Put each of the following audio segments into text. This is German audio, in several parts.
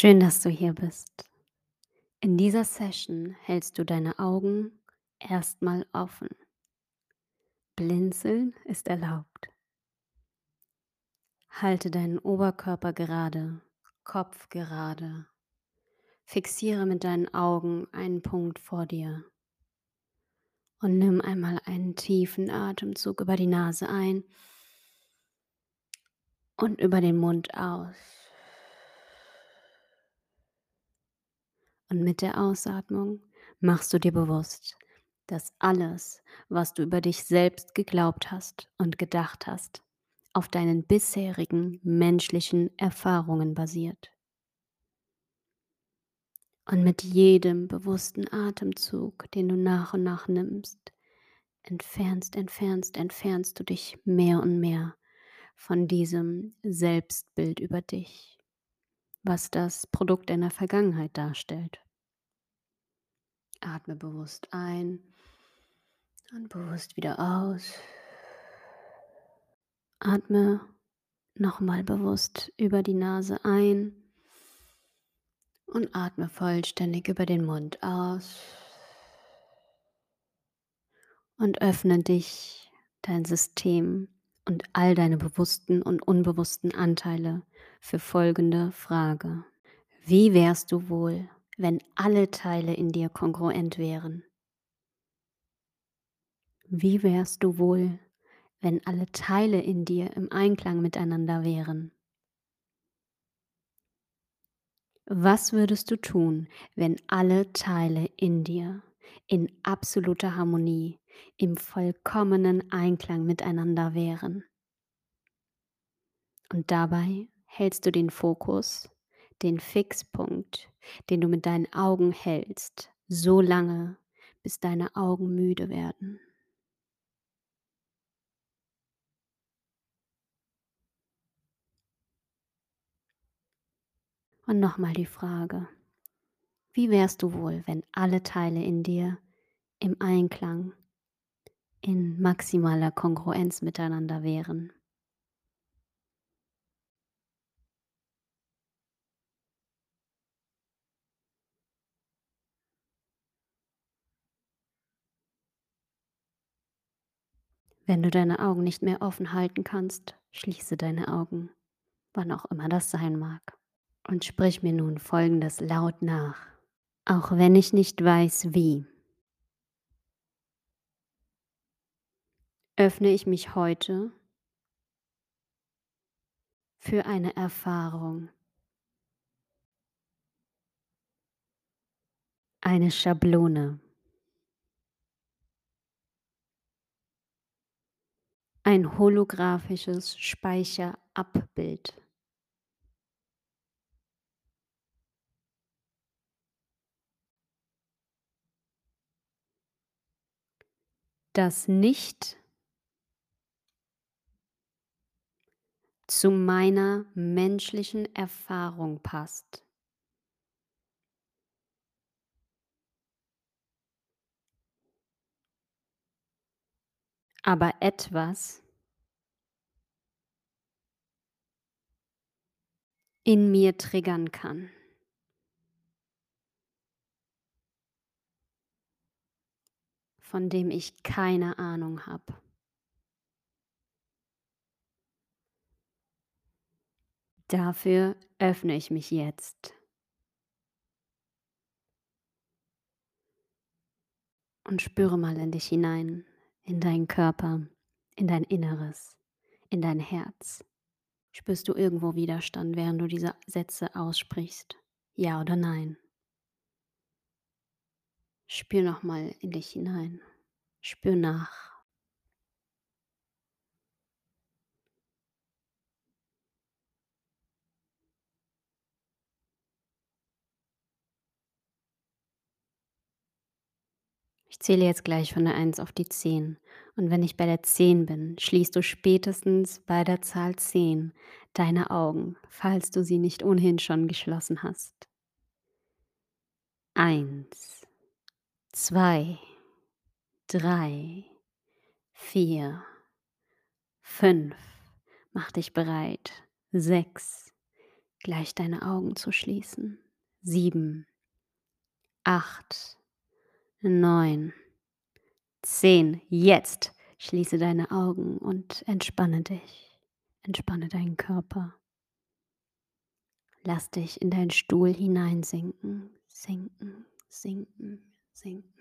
Schön, dass du hier bist. In dieser Session hältst du deine Augen erstmal offen. Blinzeln ist erlaubt. Halte deinen Oberkörper gerade, Kopf gerade. Fixiere mit deinen Augen einen Punkt vor dir. Und nimm einmal einen tiefen Atemzug über die Nase ein und über den Mund aus. Und mit der Ausatmung machst du dir bewusst, dass alles, was du über dich selbst geglaubt hast und gedacht hast, auf deinen bisherigen menschlichen Erfahrungen basiert. Und mit jedem bewussten Atemzug, den du nach und nach nimmst, entfernst, entfernst, entfernst du dich mehr und mehr von diesem Selbstbild über dich, was das Produkt deiner Vergangenheit darstellt. Atme bewusst ein und bewusst wieder aus. Atme nochmal bewusst über die Nase ein und atme vollständig über den Mund aus. Und öffne dich, dein System und all deine bewussten und unbewussten Anteile für folgende Frage. Wie wärst du wohl, wenn alle Teile in dir kongruent wären? Wie wärst du wohl, wenn alle Teile in dir im Einklang miteinander wären? Was würdest du tun, wenn alle Teile in dir in absoluter Harmonie, im vollkommenen Einklang miteinander wären? Und dabei hältst du den Fokus, den Fixpunkt, den du mit deinen Augen hältst, so lange, bis deine Augen müde werden. Und nochmal die Frage, wie wärst du wohl, wenn alle Teile in dir im Einklang, in maximaler Kongruenz miteinander wären? Wenn du deine Augen nicht mehr offen halten kannst, schließe deine Augen, wann auch immer das sein mag. Und sprich mir nun Folgendes laut nach, auch wenn ich nicht weiß wie. Öffne ich mich heute für eine Erfahrung, eine Schablone, ein holographisches Speicherabbild. das nicht zu meiner menschlichen Erfahrung passt. Aber etwas in mir triggern kann. von dem ich keine Ahnung habe. Dafür öffne ich mich jetzt. Und spüre mal in dich hinein, in deinen Körper, in dein Inneres, in dein Herz. Spürst du irgendwo Widerstand, während du diese Sätze aussprichst? Ja oder nein? Spür nochmal in dich hinein. Spür nach. Ich zähle jetzt gleich von der 1 auf die 10. Und wenn ich bei der 10 bin, schließt du spätestens bei der Zahl 10 deine Augen, falls du sie nicht ohnehin schon geschlossen hast. 1, 2, 3, 4, 5. Mach dich bereit. 6, gleich deine Augen zu schließen. Sieben, acht, neun, zehn. Jetzt schließe deine Augen und entspanne dich. Entspanne deinen Körper. Lass dich in deinen Stuhl hineinsinken, sinken, sinken, sinken.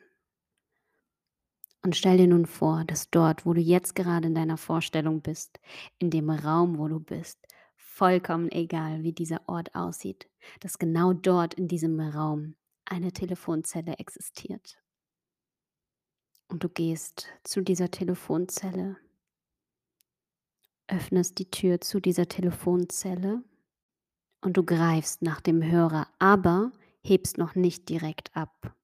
Und stell dir nun vor, dass dort, wo du jetzt gerade in deiner Vorstellung bist, in dem Raum, wo du bist, vollkommen egal, wie dieser Ort aussieht, dass genau dort in diesem Raum eine Telefonzelle existiert. Und du gehst zu dieser Telefonzelle, öffnest die Tür zu dieser Telefonzelle und du greifst nach dem Hörer, aber hebst noch nicht direkt ab.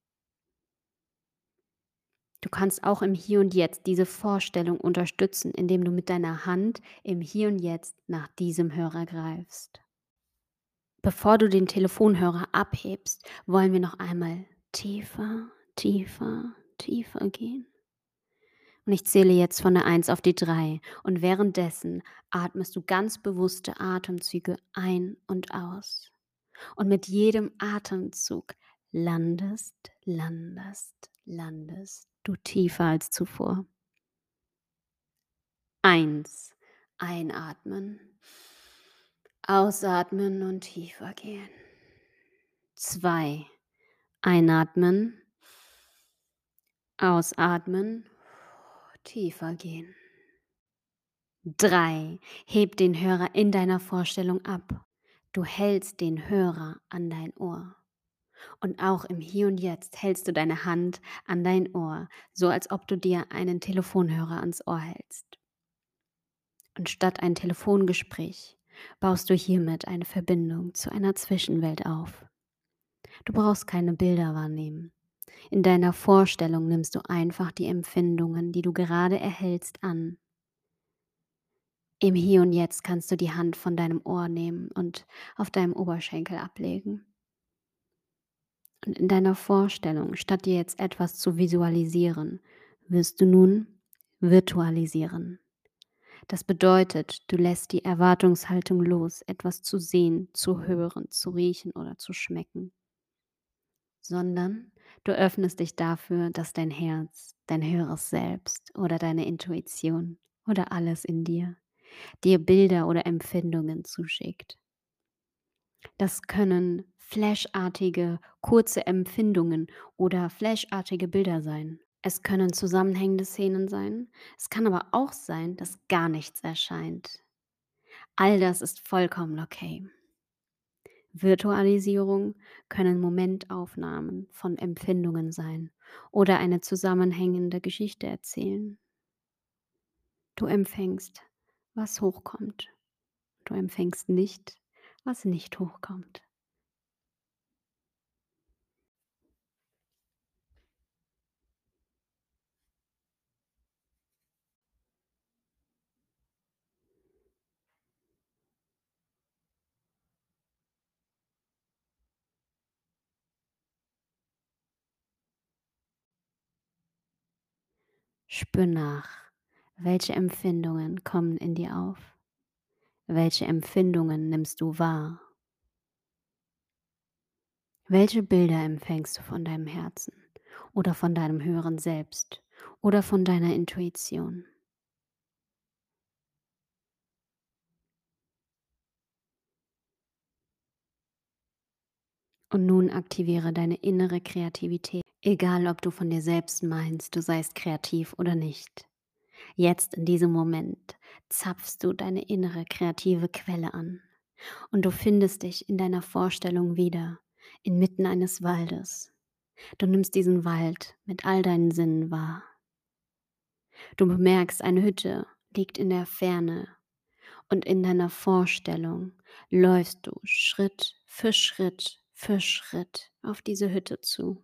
Du kannst auch im Hier und Jetzt diese Vorstellung unterstützen, indem du mit deiner Hand im Hier und Jetzt nach diesem Hörer greifst. Bevor du den Telefonhörer abhebst, wollen wir noch einmal tiefer, tiefer, tiefer gehen. Und ich zähle jetzt von der 1 auf die 3 und währenddessen atmest du ganz bewusste Atemzüge ein und aus. Und mit jedem Atemzug landest, landest, landest du tiefer als zuvor. Eins, einatmen, ausatmen und tiefer gehen. Zwei, einatmen, ausatmen, tiefer gehen. Drei, heb den Hörer in deiner Vorstellung ab. Du hältst den Hörer an dein Ohr. Und auch im Hier und Jetzt hältst du deine Hand an dein Ohr, so als ob du dir einen Telefonhörer ans Ohr hältst. Und statt ein Telefongespräch baust du hiermit eine Verbindung zu einer Zwischenwelt auf. Du brauchst keine Bilder wahrnehmen. In deiner Vorstellung nimmst du einfach die Empfindungen, die du gerade erhältst, an. Im Hier und Jetzt kannst du die Hand von deinem Ohr nehmen und auf deinem Oberschenkel ablegen. Und in deiner Vorstellung, statt dir jetzt etwas zu visualisieren, wirst du nun virtualisieren. Das bedeutet, du lässt die Erwartungshaltung los, etwas zu sehen, zu hören, zu riechen oder zu schmecken, sondern du öffnest dich dafür, dass dein Herz, dein höheres Selbst oder deine Intuition oder alles in dir dir Bilder oder Empfindungen zuschickt. Das können flashartige, kurze Empfindungen oder flashartige Bilder sein. Es können zusammenhängende Szenen sein. Es kann aber auch sein, dass gar nichts erscheint. All das ist vollkommen okay. Virtualisierung können Momentaufnahmen von Empfindungen sein oder eine zusammenhängende Geschichte erzählen. Du empfängst, was hochkommt. Du empfängst nicht, was nicht hochkommt. Spür nach, welche Empfindungen kommen in dir auf. Welche Empfindungen nimmst du wahr? Welche Bilder empfängst du von deinem Herzen oder von deinem höheren Selbst oder von deiner Intuition? Und nun aktiviere deine innere Kreativität, egal ob du von dir selbst meinst, du seist kreativ oder nicht. Jetzt in diesem Moment zapfst du deine innere kreative Quelle an und du findest dich in deiner Vorstellung wieder inmitten eines Waldes. Du nimmst diesen Wald mit all deinen Sinnen wahr. Du bemerkst, eine Hütte liegt in der Ferne und in deiner Vorstellung läufst du Schritt für Schritt für Schritt auf diese Hütte zu.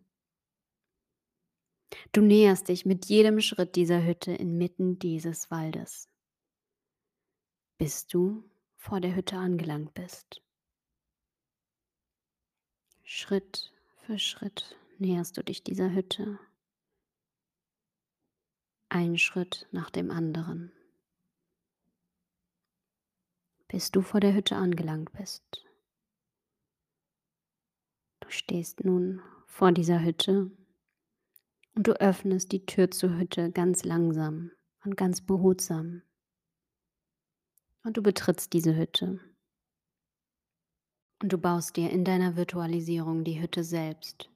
Du näherst dich mit jedem Schritt dieser Hütte inmitten dieses Waldes, bis du vor der Hütte angelangt bist. Schritt für Schritt näherst du dich dieser Hütte. Ein Schritt nach dem anderen. Bis du vor der Hütte angelangt bist. Stehst nun vor dieser Hütte und du öffnest die Tür zur Hütte ganz langsam und ganz behutsam. Und du betrittst diese Hütte. Und du baust dir in deiner Virtualisierung die Hütte selbst.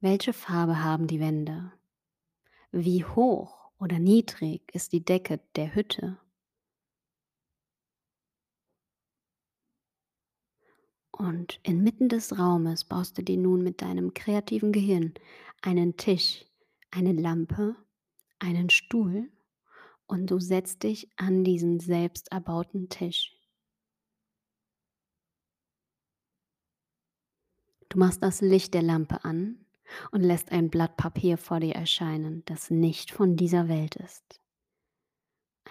Welche Farbe haben die Wände? Wie hoch oder niedrig ist die Decke der Hütte? Und inmitten des Raumes baust du dir nun mit deinem kreativen Gehirn einen Tisch, eine Lampe, einen Stuhl und du setzt dich an diesen selbst erbauten Tisch. Du machst das Licht der Lampe an und lässt ein Blatt Papier vor dir erscheinen, das nicht von dieser Welt ist.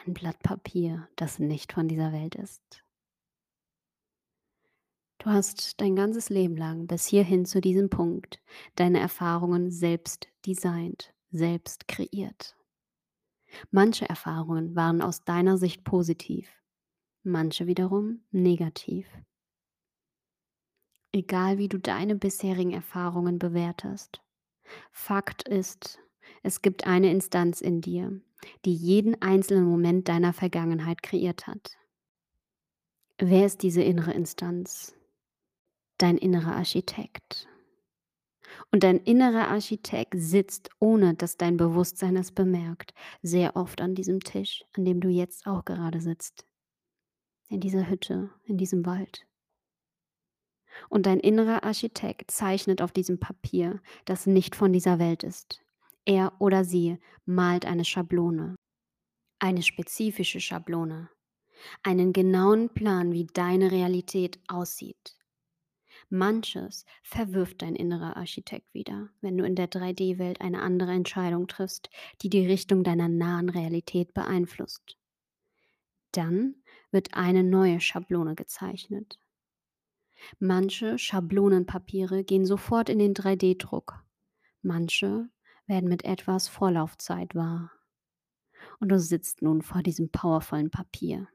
Ein Blatt Papier, das nicht von dieser Welt ist. Du hast dein ganzes Leben lang bis hierhin zu diesem Punkt deine Erfahrungen selbst designt, selbst kreiert. Manche Erfahrungen waren aus deiner Sicht positiv, manche wiederum negativ. Egal wie du deine bisherigen Erfahrungen bewertest, Fakt ist, es gibt eine Instanz in dir, die jeden einzelnen Moment deiner Vergangenheit kreiert hat. Wer ist diese innere Instanz? Dein innerer Architekt. Und dein innerer Architekt sitzt, ohne dass dein Bewusstsein es bemerkt, sehr oft an diesem Tisch, an dem du jetzt auch gerade sitzt. In dieser Hütte, in diesem Wald. Und dein innerer Architekt zeichnet auf diesem Papier, das nicht von dieser Welt ist. Er oder sie malt eine Schablone, eine spezifische Schablone, einen genauen Plan, wie deine Realität aussieht. Manches verwirft dein innerer Architekt wieder, wenn du in der 3D-Welt eine andere Entscheidung triffst, die die Richtung deiner nahen Realität beeinflusst. Dann wird eine neue Schablone gezeichnet. Manche Schablonenpapiere gehen sofort in den 3D-Druck. Manche werden mit etwas Vorlaufzeit wahr. Und du sitzt nun vor diesem powervollen Papier.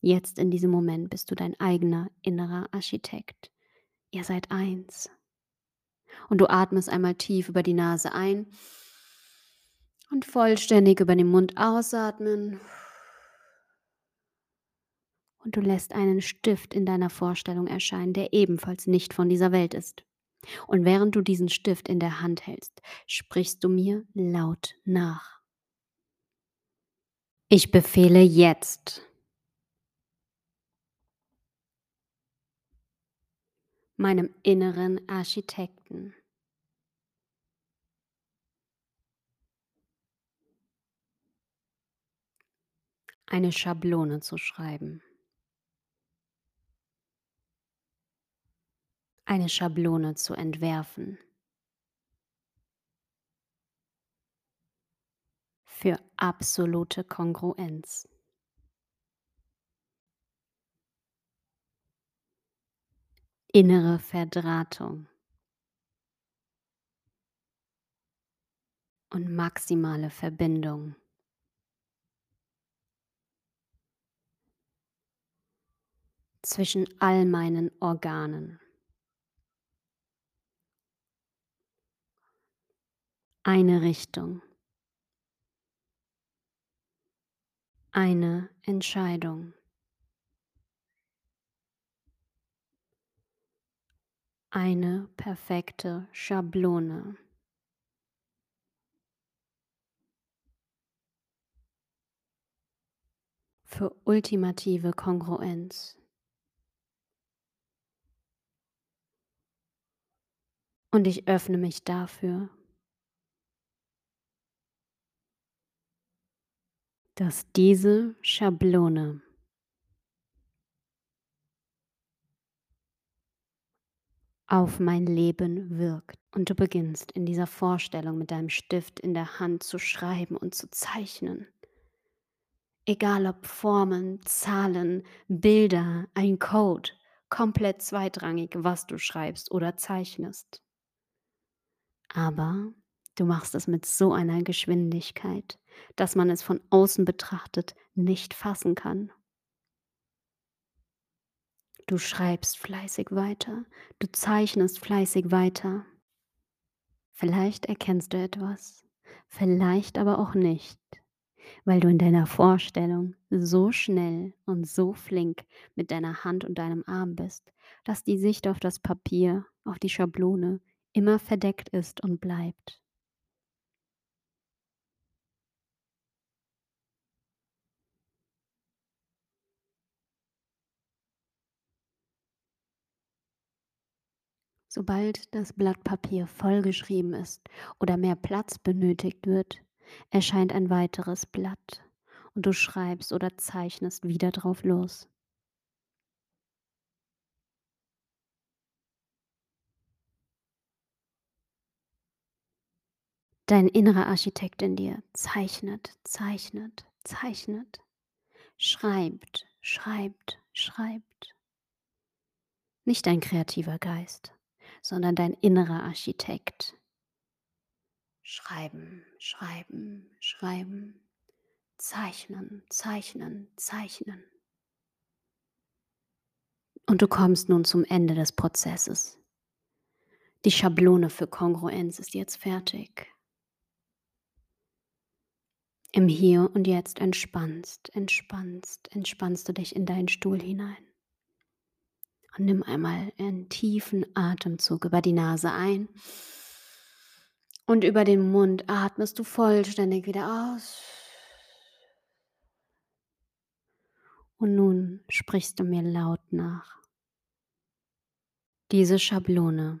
Jetzt in diesem Moment bist du dein eigener innerer Architekt. Ihr seid eins. Und du atmest einmal tief über die Nase ein und vollständig über den Mund ausatmen. Und du lässt einen Stift in deiner Vorstellung erscheinen, der ebenfalls nicht von dieser Welt ist. Und während du diesen Stift in der Hand hältst, sprichst du mir laut nach. Ich befehle jetzt. Meinem inneren Architekten. Eine Schablone zu schreiben. Eine Schablone zu entwerfen. Für absolute Kongruenz. Innere Verdrahtung und maximale Verbindung. zwischen all meinen Organen. Eine Richtung. Eine Entscheidung. Eine perfekte Schablone. Für ultimative Kongruenz. Und ich öffne mich dafür, dass diese Schablone auf mein Leben wirkt. Und du beginnst in dieser Vorstellung mit deinem Stift in der Hand zu schreiben und zu zeichnen. Egal ob Formen, Zahlen, Bilder, ein Code, komplett zweitrangig, was du schreibst oder zeichnest. Aber du machst es mit so einer Geschwindigkeit, dass man es von außen betrachtet nicht fassen kann. Du schreibst fleißig weiter, du zeichnest fleißig weiter. Vielleicht erkennst du etwas, vielleicht aber auch nicht, weil du in deiner Vorstellung so schnell und so flink mit deiner Hand und deinem Arm bist, dass die Sicht auf das Papier, auf die Schablone immer verdeckt ist und bleibt. Sobald das Blatt Papier vollgeschrieben ist oder mehr Platz benötigt wird, erscheint ein weiteres Blatt und du schreibst oder zeichnest wieder drauf los. Dein innerer Architekt in dir zeichnet, zeichnet, zeichnet, schreibt, schreibt, schreibt. Nicht dein kreativer Geist, sondern dein innerer Architekt. Schreiben, schreiben, schreiben, zeichnen, zeichnen, zeichnen. Und du kommst nun zum Ende des Prozesses. Die Schablone für Kongruenz ist jetzt fertig. Im Hier und Jetzt entspannst, entspannst, entspannst du dich in deinen Stuhl hinein. Und nimm einmal einen tiefen Atemzug über die Nase ein. Und über den Mund atmest du vollständig wieder aus. Und nun sprichst du mir laut nach. Diese Schablone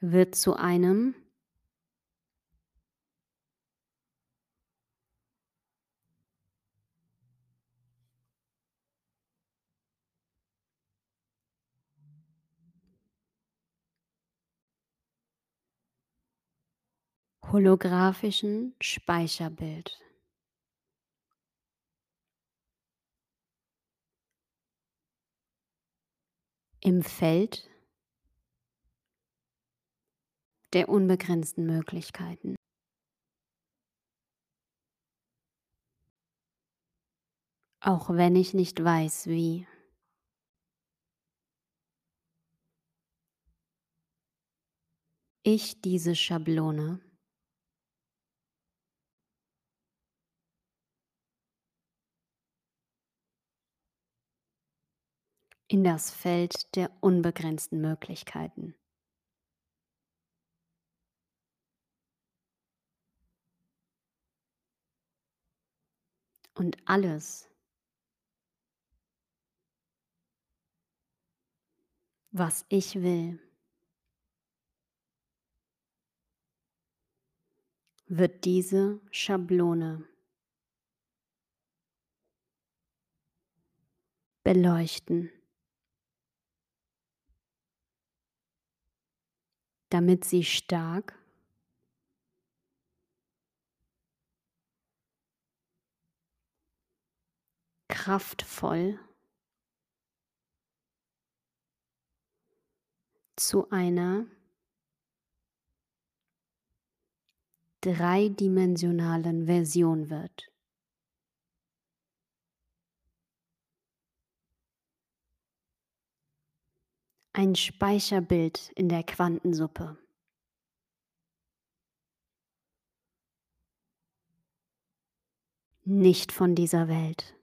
wird zu einem holographischen Speicherbild. Im Feld der unbegrenzten Möglichkeiten. Auch wenn ich nicht weiß, wie. Ich diese Schablone in das Feld der unbegrenzten Möglichkeiten. Und alles, was ich will, wird diese Schablone beleuchten. Damit sie stark kraftvoll zu einer dreidimensionalen Version wird. Ein Speicherbild in der Quantensuppe. Nicht von dieser Welt.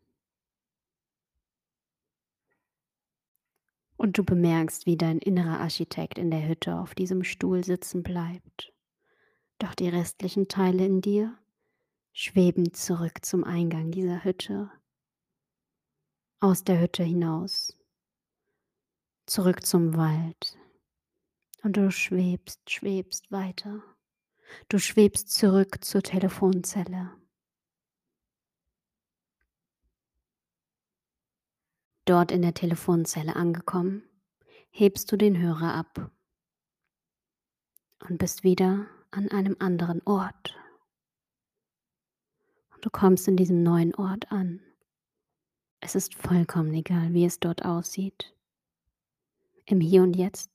Und du bemerkst, wie dein innerer Architekt in der Hütte auf diesem Stuhl sitzen bleibt. Doch die restlichen Teile in dir schweben zurück zum Eingang dieser Hütte. Aus der Hütte hinaus zurück zum Wald. Und du schwebst, schwebst weiter. Du schwebst zurück zur Telefonzelle. Dort in der Telefonzelle angekommen, hebst du den Hörer ab und bist wieder an einem anderen Ort. Und du kommst in diesem neuen Ort an. Es ist vollkommen egal, wie es dort aussieht im Hier und Jetzt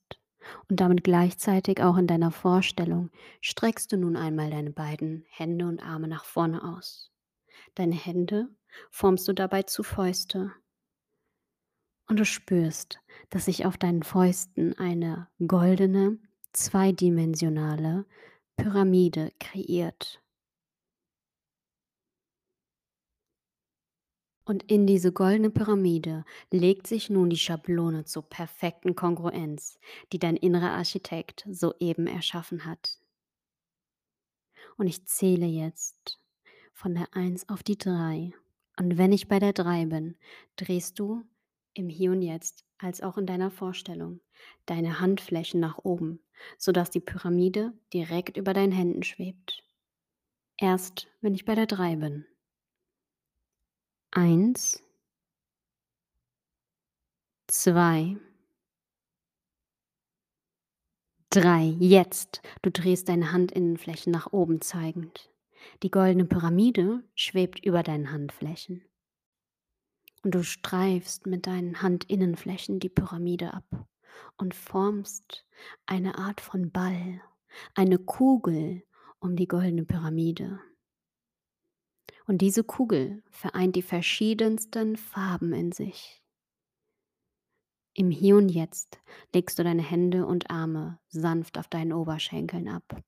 und damit gleichzeitig auch in deiner Vorstellung streckst du nun einmal deine beiden Hände und Arme nach vorne aus. Deine Hände formst du dabei zu Fäuste. Und du spürst, dass sich auf deinen Fäusten eine goldene, zweidimensionale Pyramide kreiert. Und in diese goldene Pyramide legt sich nun die Schablone zur perfekten Kongruenz, die dein innerer Architekt soeben erschaffen hat. Und ich zähle jetzt von der 1 auf die 3. Und wenn ich bei der 3 bin, drehst du im Hier und Jetzt als auch in deiner Vorstellung deine Handflächen nach oben, sodass die Pyramide direkt über deinen Händen schwebt. Erst wenn ich bei der 3 bin. Eins, zwei, drei. Jetzt. Du drehst deine Handinnenflächen nach oben zeigend. Die goldene Pyramide schwebt über deinen Handflächen. Und du streifst mit deinen Handinnenflächen die Pyramide ab und formst eine Art von Ball, eine Kugel um die goldene Pyramide. Und diese Kugel vereint die verschiedensten Farben in sich. Im Hier und Jetzt legst du deine Hände und Arme sanft auf deinen Oberschenkeln ab.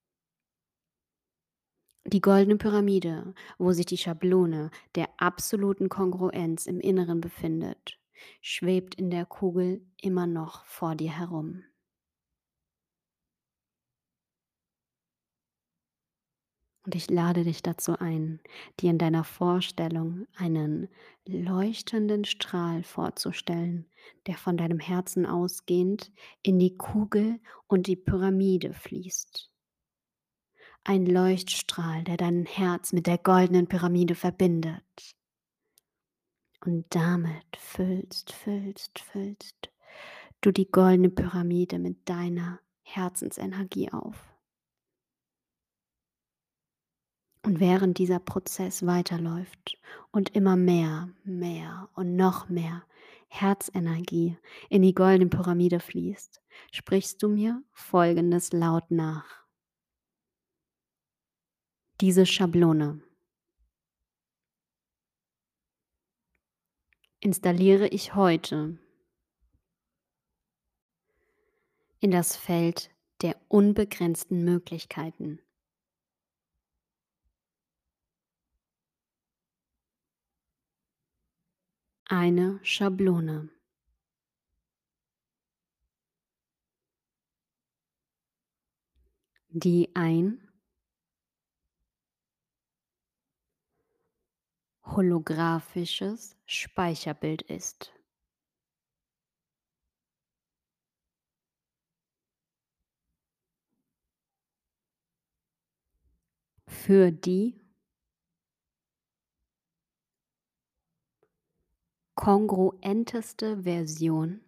Die goldene Pyramide, wo sich die Schablone der absoluten Kongruenz im Inneren befindet, schwebt in der Kugel immer noch vor dir herum. Und ich lade dich dazu ein, dir in deiner Vorstellung einen leuchtenden Strahl vorzustellen, der von deinem Herzen ausgehend in die Kugel und die Pyramide fließt. Ein Leuchtstrahl, der dein Herz mit der goldenen Pyramide verbindet. Und damit füllst, füllst, füllst du die goldene Pyramide mit deiner Herzensenergie auf. Und während dieser Prozess weiterläuft und immer mehr, mehr und noch mehr Herzenergie in die goldene Pyramide fließt, sprichst du mir Folgendes laut nach. Diese Schablone installiere ich heute in das Feld der unbegrenzten Möglichkeiten. Eine Schablone. die ein holographisches Speicherbild ist. Für die kongruenteste Version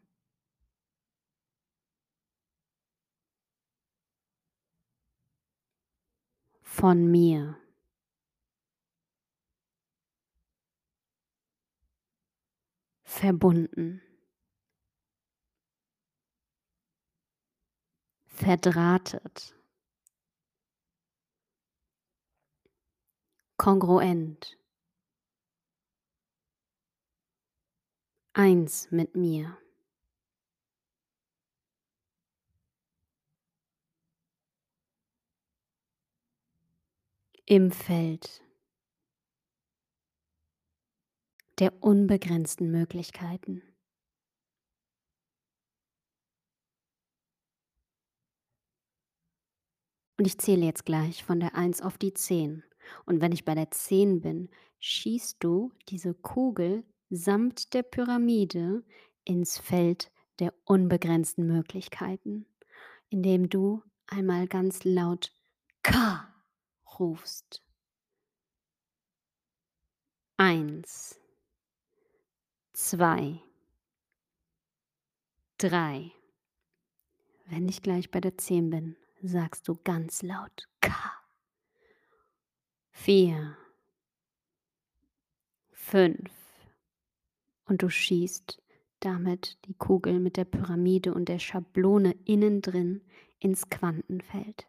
von mir. Verbunden. Verdrahtet. Kongruent. Eins mit mir. Im Feld der unbegrenzten Möglichkeiten. Und ich zähle jetzt gleich von der 1 auf die 10. Und wenn ich bei der 10 bin, schießt du diese Kugel samt der Pyramide ins Feld der unbegrenzten Möglichkeiten, indem du einmal ganz laut K rufst. Eins, zwei, drei. Wenn ich gleich bei der zehn bin, sagst du ganz laut K. Vier, fünf, und du schießt damit die Kugel mit der Pyramide und der Schablone innen drin ins Quantenfeld,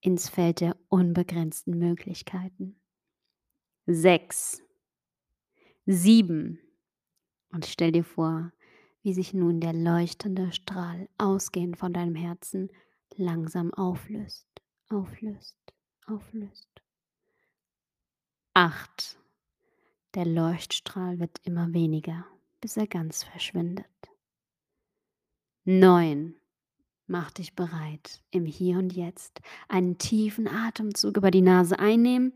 ins Feld der unbegrenzten Möglichkeiten. Sechs, 7. Und stell dir vor, wie sich nun der leuchtende Strahl ausgehend von deinem Herzen langsam auflöst, auflöst, auflöst. 8. Der Leuchtstrahl wird immer weniger, bis er ganz verschwindet. 9. Mach dich bereit, im Hier und Jetzt einen tiefen Atemzug über die Nase einnehmen.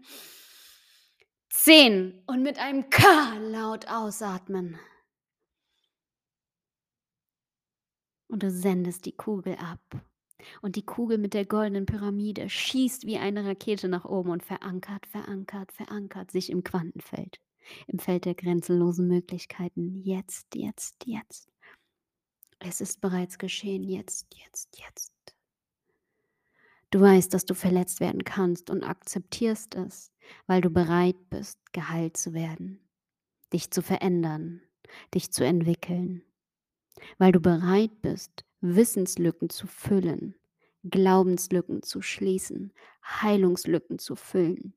10. Und mit einem K laut ausatmen. Und du sendest die Kugel ab. Und die Kugel mit der goldenen Pyramide schießt wie eine Rakete nach oben und verankert, verankert, verankert sich im Quantenfeld, im Feld der grenzenlosen Möglichkeiten. Jetzt, jetzt, jetzt. Es ist bereits geschehen, jetzt, jetzt, jetzt. Du weißt, dass du verletzt werden kannst und akzeptierst es, weil du bereit bist, geheilt zu werden, dich zu verändern, dich zu entwickeln, weil du bereit bist, Wissenslücken zu füllen, Glaubenslücken zu schließen, Heilungslücken zu füllen.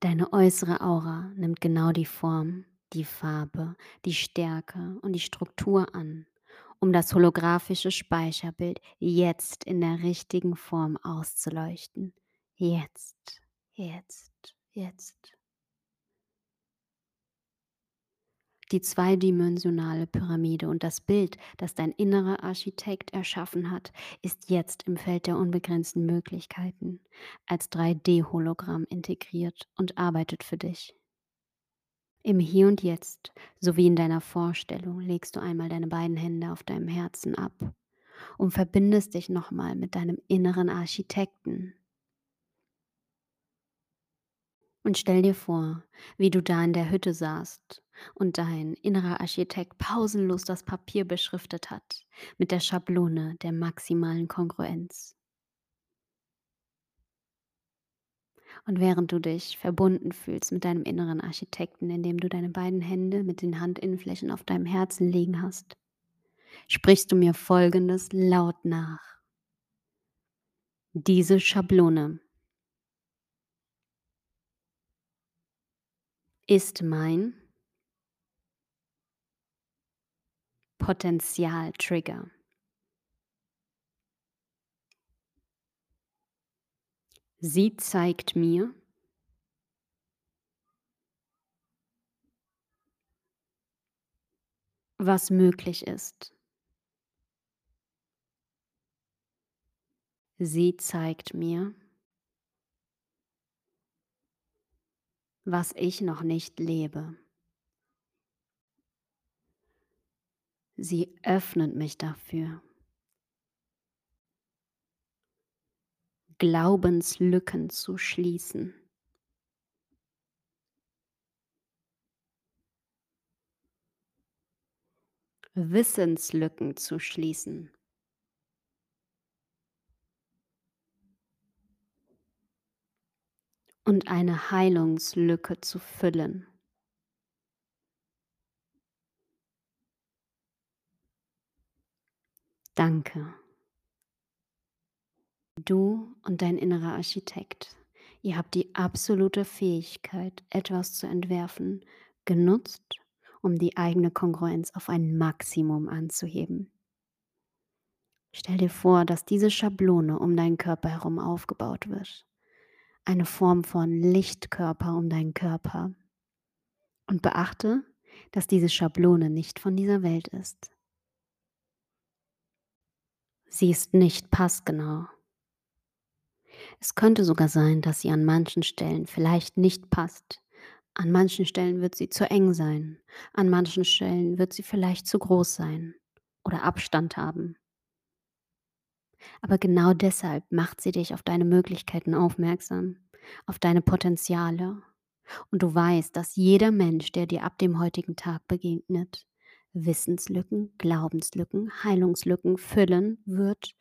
Deine äußere Aura nimmt genau die Form, die Farbe, die Stärke und die Struktur an, um das holographische Speicherbild jetzt in der richtigen Form auszuleuchten. Jetzt, jetzt, jetzt. Die zweidimensionale Pyramide und das Bild, das dein innerer Architekt erschaffen hat, ist jetzt im Feld der unbegrenzten Möglichkeiten als 3D-Hologramm integriert und arbeitet für dich. Im Hier und Jetzt sowie in deiner Vorstellung legst du einmal deine beiden Hände auf deinem Herzen ab und verbindest dich nochmal mit deinem inneren Architekten, und stell dir vor, wie du da in der Hütte saßt und dein innerer Architekt pausenlos das Papier beschriftet hat mit der Schablone der maximalen Kongruenz. Und während du dich verbunden fühlst mit deinem inneren Architekten, indem du deine beiden Hände mit den Handinnenflächen auf deinem Herzen liegen hast, sprichst du mir Folgendes laut nach. Diese Schablone ist mein Potenzialtrigger. Sie zeigt mir, was möglich ist. Sie zeigt mir, was ich noch nicht lebe. Sie öffnet mich dafür. Glaubenslücken zu schließen. Wissenslücken zu schließen. Und eine Heilungslücke zu füllen. Danke. Du und dein innerer Architekt, ihr habt die absolute Fähigkeit, etwas zu entwerfen, genutzt, um die eigene Kongruenz auf ein Maximum anzuheben. Stell dir vor, dass diese Schablone um deinen Körper herum aufgebaut wird eine Form von Lichtkörper um deinen Körper. Und beachte, dass diese Schablone nicht von dieser Welt ist. Sie ist nicht passgenau. Es könnte sogar sein, dass sie an manchen Stellen vielleicht nicht passt. An manchen Stellen wird sie zu eng sein. An manchen Stellen wird sie vielleicht zu groß sein oder Abstand haben. Aber genau deshalb macht sie dich auf deine Möglichkeiten aufmerksam, auf deine Potenziale. Und du weißt, dass jeder Mensch, der dir ab dem heutigen Tag begegnet, Wissenslücken, Glaubenslücken, Heilungslücken füllen wird.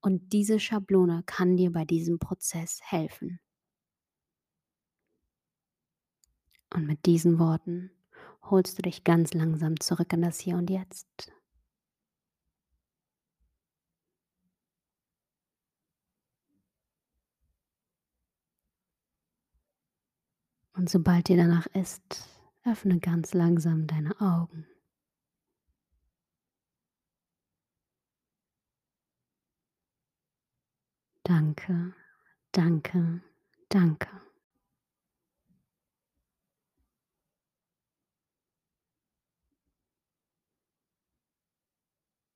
Und diese Schablone kann dir bei diesem Prozess helfen. Und mit diesen Worten holst du dich ganz langsam zurück in das Hier und Jetzt. Und sobald dir danach ist, öffne ganz langsam deine Augen. Danke, danke, danke.